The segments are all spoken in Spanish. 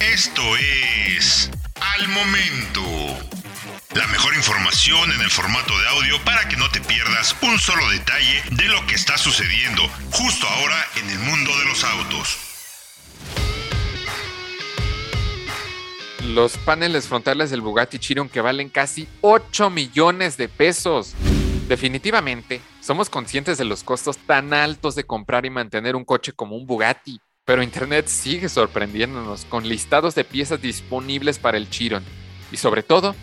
Esto es Al Momento. La mejor información en el formato de audio para que no te pierdas un solo detalle de lo que está sucediendo justo ahora en el mundo de los autos. Los paneles frontales del Bugatti Chiron que valen casi 8 millones de pesos. Definitivamente, somos conscientes de los costos tan altos de comprar y mantener un coche como un Bugatti, pero Internet sigue sorprendiéndonos con listados de piezas disponibles para el Chiron y sobre todo,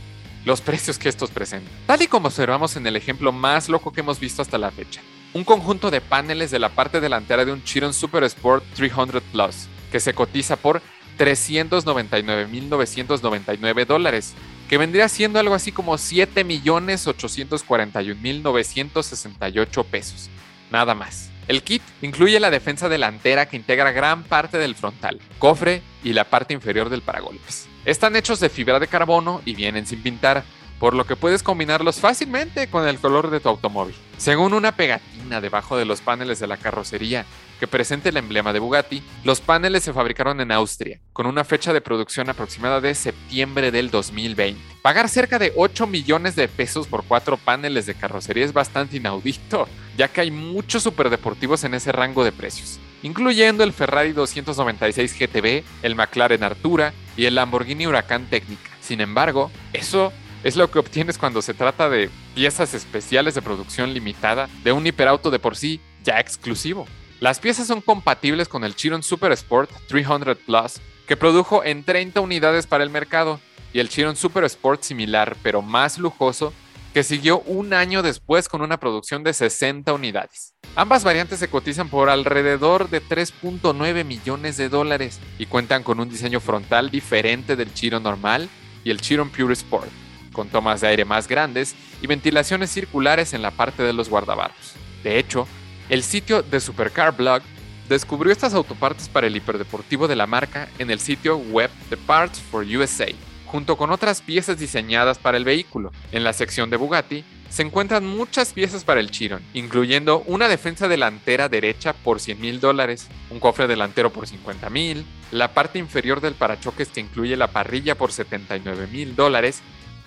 los precios que estos presentan. Tal y como observamos en el ejemplo más loco que hemos visto hasta la fecha. Un conjunto de paneles de la parte delantera de un Chiron Super Sport 300 Plus, que se cotiza por 399.999 dólares, que vendría siendo algo así como 7.841.968 pesos. Nada más. El kit incluye la defensa delantera que integra gran parte del frontal, cofre y la parte inferior del paragolpes. Están hechos de fibra de carbono y vienen sin pintar, por lo que puedes combinarlos fácilmente con el color de tu automóvil. Según una pegatina debajo de los paneles de la carrocería que presenta el emblema de Bugatti, los paneles se fabricaron en Austria, con una fecha de producción aproximada de septiembre del 2020. Pagar cerca de 8 millones de pesos por cuatro paneles de carrocería es bastante inaudito, ya que hay muchos superdeportivos en ese rango de precios, incluyendo el Ferrari 296 GTB, el McLaren Artura y el Lamborghini Huracán Técnica. Sin embargo, eso es lo que obtienes cuando se trata de piezas especiales de producción limitada de un hiperauto de por sí ya exclusivo. Las piezas son compatibles con el Chiron Super Sport 300 Plus, que produjo en 30 unidades para el mercado, y el Chiron Super Sport similar, pero más lujoso, que siguió un año después con una producción de 60 unidades. Ambas variantes se cotizan por alrededor de 3.9 millones de dólares y cuentan con un diseño frontal diferente del Chiron normal y el Chiron Pure Sport, con tomas de aire más grandes y ventilaciones circulares en la parte de los guardabarros. De hecho, el sitio de Supercar Blog descubrió estas autopartes para el hiperdeportivo de la marca en el sitio web de Parts for USA, junto con otras piezas diseñadas para el vehículo. En la sección de Bugatti se encuentran muchas piezas para el Chiron, incluyendo una defensa delantera derecha por 100 mil dólares, un cofre delantero por 50 mil, la parte inferior del parachoques que incluye la parrilla por 79 mil dólares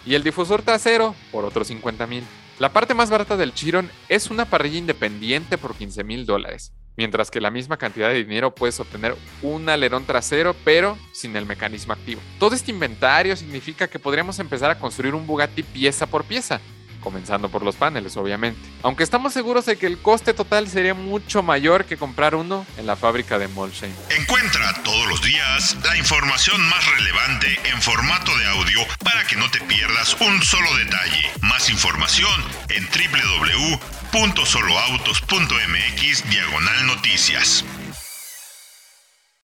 y el difusor trasero por otros 50 mil. La parte más barata del Chiron es una parrilla independiente por 15 mil dólares, mientras que la misma cantidad de dinero puedes obtener un alerón trasero pero sin el mecanismo activo. Todo este inventario significa que podríamos empezar a construir un Bugatti pieza por pieza, comenzando por los paneles, obviamente. Aunque estamos seguros de que el coste total sería mucho mayor que comprar uno en la fábrica de Molsheim. Encuentra todos los días la información más relevante en formato de audio para que no te pierdas un solo detalle. Más información en www.soloautos.mx diagonal noticias.